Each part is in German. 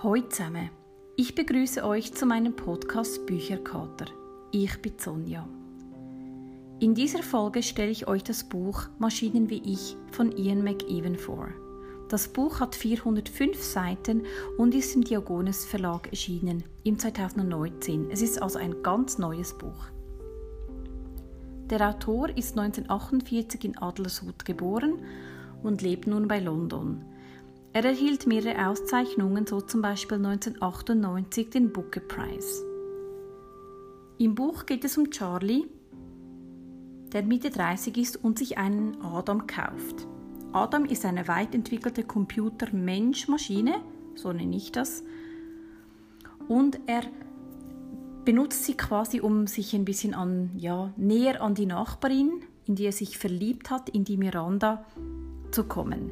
Hallo zusammen, ich begrüße euch zu meinem Podcast Bücherkater. Ich bin Sonja. In dieser Folge stelle ich euch das Buch Maschinen wie ich von Ian McEwan vor. Das Buch hat 405 Seiten und ist im Diagones Verlag erschienen im 2019. Es ist also ein ganz neues Buch. Der Autor ist 1948 in Adlershut geboren und lebt nun bei London. Er erhielt mehrere Auszeichnungen, so zum Beispiel 1998 den Booker Prize. Im Buch geht es um Charlie, der Mitte 30 ist und sich einen Adam kauft. Adam ist eine weit entwickelte Computer-Mensch-Maschine, so nenne ich das, und er benutzt sie quasi, um sich ein bisschen an, ja, näher an die Nachbarin, in die er sich verliebt hat, in die Miranda, zu kommen.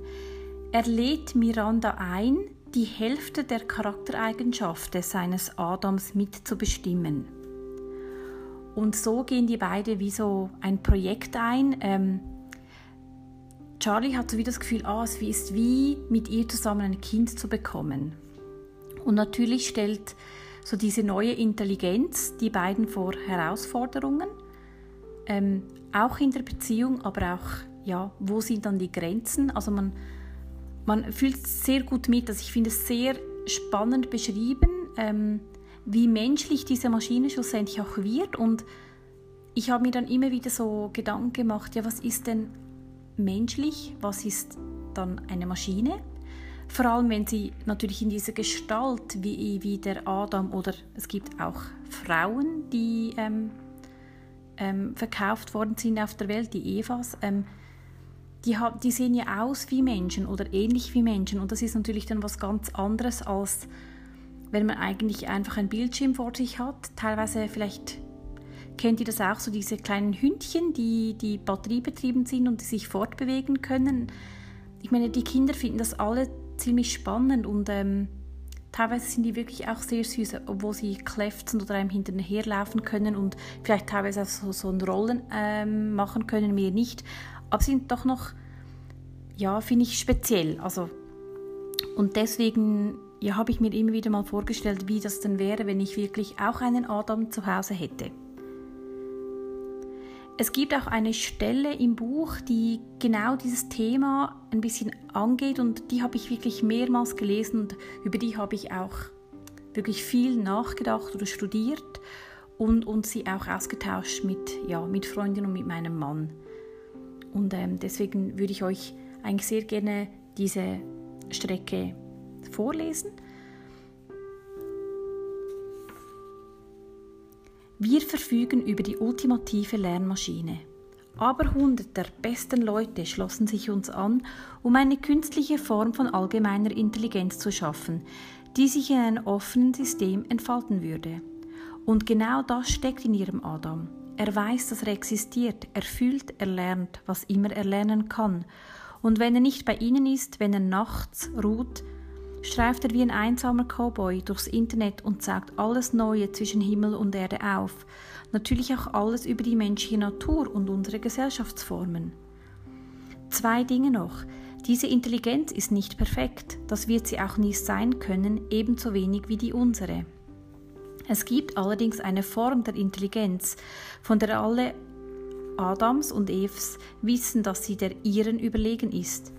Er lädt Miranda ein, die Hälfte der Charaktereigenschaften seines Adams mitzubestimmen. Und so gehen die beide wie so ein Projekt ein. Ähm, Charlie hat so wie das Gefühl, ah, es ist wie mit ihr zusammen ein Kind zu bekommen. Und natürlich stellt so diese neue Intelligenz die beiden vor Herausforderungen, ähm, auch in der Beziehung, aber auch, ja, wo sind dann die Grenzen? Also man man fühlt sehr gut mit. Also ich finde es sehr spannend beschrieben, ähm, wie menschlich diese Maschine schlussendlich auch wird. Und ich habe mir dann immer wieder so Gedanken gemacht, ja, was ist denn menschlich? Was ist dann eine Maschine? Vor allem, wenn sie natürlich in dieser Gestalt wie, wie der Adam oder es gibt auch Frauen, die ähm, ähm, verkauft worden sind auf der Welt, die Evas, die, die sehen ja aus wie Menschen oder ähnlich wie Menschen. Und das ist natürlich dann was ganz anderes, als wenn man eigentlich einfach ein Bildschirm vor sich hat. Teilweise vielleicht kennt ihr das auch, so diese kleinen Hündchen, die, die batteriebetrieben sind und die sich fortbewegen können. Ich meine, die Kinder finden das alle ziemlich spannend und ähm, teilweise sind die wirklich auch sehr süß, obwohl sie kläfzen oder einem hinterherlaufen können und vielleicht teilweise auch so, so ein Rollen ähm, machen können, mehr nicht aber sind doch noch, ja, finde ich speziell. Also, und deswegen ja, habe ich mir immer wieder mal vorgestellt, wie das denn wäre, wenn ich wirklich auch einen Adam zu Hause hätte. Es gibt auch eine Stelle im Buch, die genau dieses Thema ein bisschen angeht und die habe ich wirklich mehrmals gelesen und über die habe ich auch wirklich viel nachgedacht oder studiert und, und sie auch ausgetauscht mit, ja, mit Freunden und mit meinem Mann. Und ähm, deswegen würde ich euch eigentlich sehr gerne diese Strecke vorlesen. Wir verfügen über die ultimative Lernmaschine. Aber hundert der besten Leute schlossen sich uns an, um eine künstliche Form von allgemeiner Intelligenz zu schaffen, die sich in einem offenen System entfalten würde. Und genau das steckt in ihrem Adam. Er weiß, dass er existiert, er fühlt, er lernt, was immer er lernen kann. Und wenn er nicht bei ihnen ist, wenn er nachts ruht, streift er wie ein einsamer Cowboy durchs Internet und sagt alles Neue zwischen Himmel und Erde auf, natürlich auch alles über die menschliche Natur und unsere Gesellschaftsformen. Zwei Dinge noch. Diese Intelligenz ist nicht perfekt, das wird sie auch nie sein können, ebenso wenig wie die unsere. Es gibt allerdings eine Form der Intelligenz, von der alle Adams und Evs wissen, dass sie der ihren überlegen ist.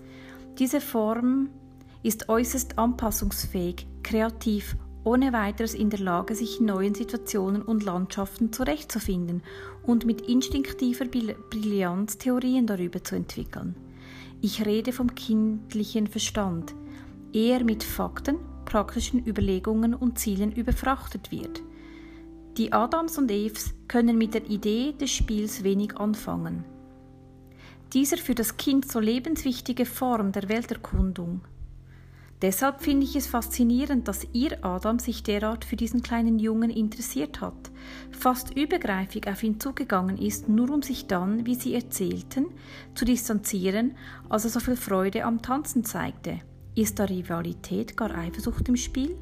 Diese Form ist äußerst anpassungsfähig, kreativ, ohne weiteres in der Lage, sich in neuen Situationen und Landschaften zurechtzufinden und mit instinktiver Brillanz Theorien darüber zu entwickeln. Ich rede vom kindlichen Verstand, eher mit Fakten, praktischen Überlegungen und Zielen überfrachtet wird. Die Adams und Eves können mit der Idee des Spiels wenig anfangen. Dieser für das Kind so lebenswichtige Form der Welterkundung. Deshalb finde ich es faszinierend, dass ihr Adam sich derart für diesen kleinen Jungen interessiert hat, fast übergreifig auf ihn zugegangen ist, nur um sich dann, wie sie erzählten, zu distanzieren, als er so viel Freude am Tanzen zeigte. Ist da Rivalität, gar Eifersucht im Spiel?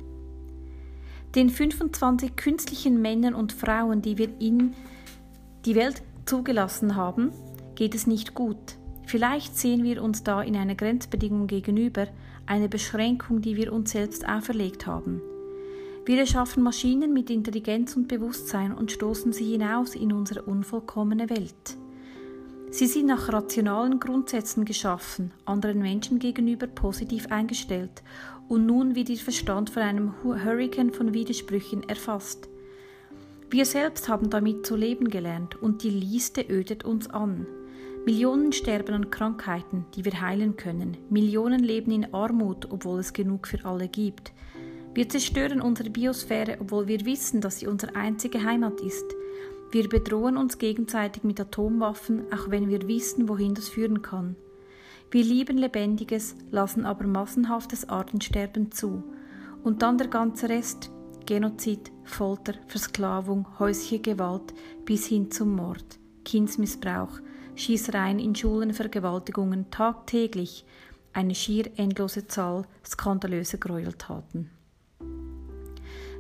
Den 25 künstlichen Männern und Frauen, die wir in die Welt zugelassen haben, geht es nicht gut. Vielleicht sehen wir uns da in einer Grenzbedingung gegenüber, eine Beschränkung, die wir uns selbst auferlegt haben. Wir erschaffen Maschinen mit Intelligenz und Bewusstsein und stoßen sie hinaus in unsere unvollkommene Welt. Sie sind nach rationalen Grundsätzen geschaffen, anderen Menschen gegenüber positiv eingestellt und nun wird ihr Verstand von einem Hurrikan von Widersprüchen erfasst. Wir selbst haben damit zu leben gelernt und die Liste ödet uns an. Millionen sterben an Krankheiten, die wir heilen können. Millionen leben in Armut, obwohl es genug für alle gibt. Wir zerstören unsere Biosphäre, obwohl wir wissen, dass sie unsere einzige Heimat ist. Wir bedrohen uns gegenseitig mit Atomwaffen, auch wenn wir wissen, wohin das führen kann. Wir lieben Lebendiges, lassen aber massenhaftes Artensterben zu. Und dann der ganze Rest, Genozid, Folter, Versklavung, häusliche Gewalt bis hin zum Mord, Kindsmissbrauch, Schießereien in Schulen, Vergewaltigungen tagtäglich, eine schier endlose Zahl skandalöser Gräueltaten.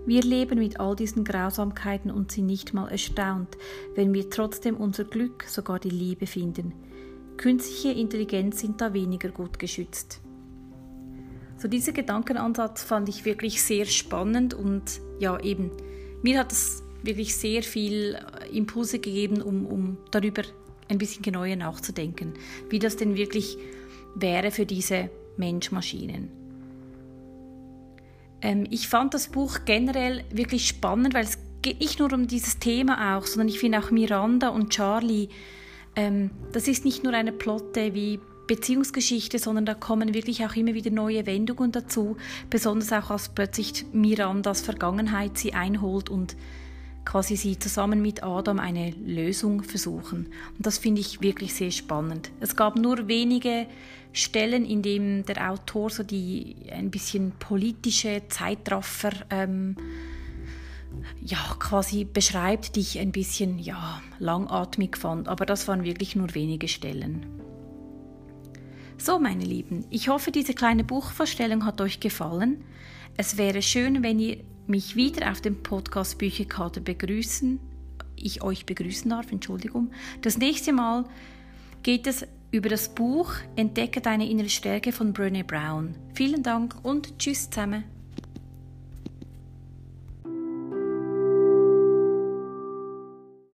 Wir leben mit all diesen Grausamkeiten und sind nicht mal erstaunt, wenn wir trotzdem unser Glück, sogar die Liebe finden. Künstliche Intelligenz sind da weniger gut geschützt. So dieser Gedankenansatz fand ich wirklich sehr spannend und ja eben, mir hat es wirklich sehr viel äh, Impulse gegeben, um, um darüber ein bisschen genauer nachzudenken, wie das denn wirklich wäre für diese Mensch-Maschinen. Ähm, ich fand das Buch generell wirklich spannend, weil es geht nicht nur um dieses Thema auch, sondern ich finde auch Miranda und Charlie, ähm, das ist nicht nur eine Plotte wie Beziehungsgeschichte, sondern da kommen wirklich auch immer wieder neue Wendungen dazu, besonders auch als plötzlich Mirandas Vergangenheit sie einholt und quasi sie zusammen mit Adam eine Lösung versuchen. Und das finde ich wirklich sehr spannend. Es gab nur wenige Stellen, in denen der Autor so die ein bisschen politische Zeitraffer ähm, ja, quasi beschreibt, die ich ein bisschen ja, langatmig fand. Aber das waren wirklich nur wenige Stellen. So, meine Lieben, ich hoffe, diese kleine Buchvorstellung hat euch gefallen. Es wäre schön, wenn ihr mich wieder auf dem Podcast Bücherkarte begrüßen, ich euch begrüßen darf, Entschuldigung. Das nächste Mal geht es über das Buch Entdecke deine innere Stärke von Brené Brown. Vielen Dank und tschüss zusammen.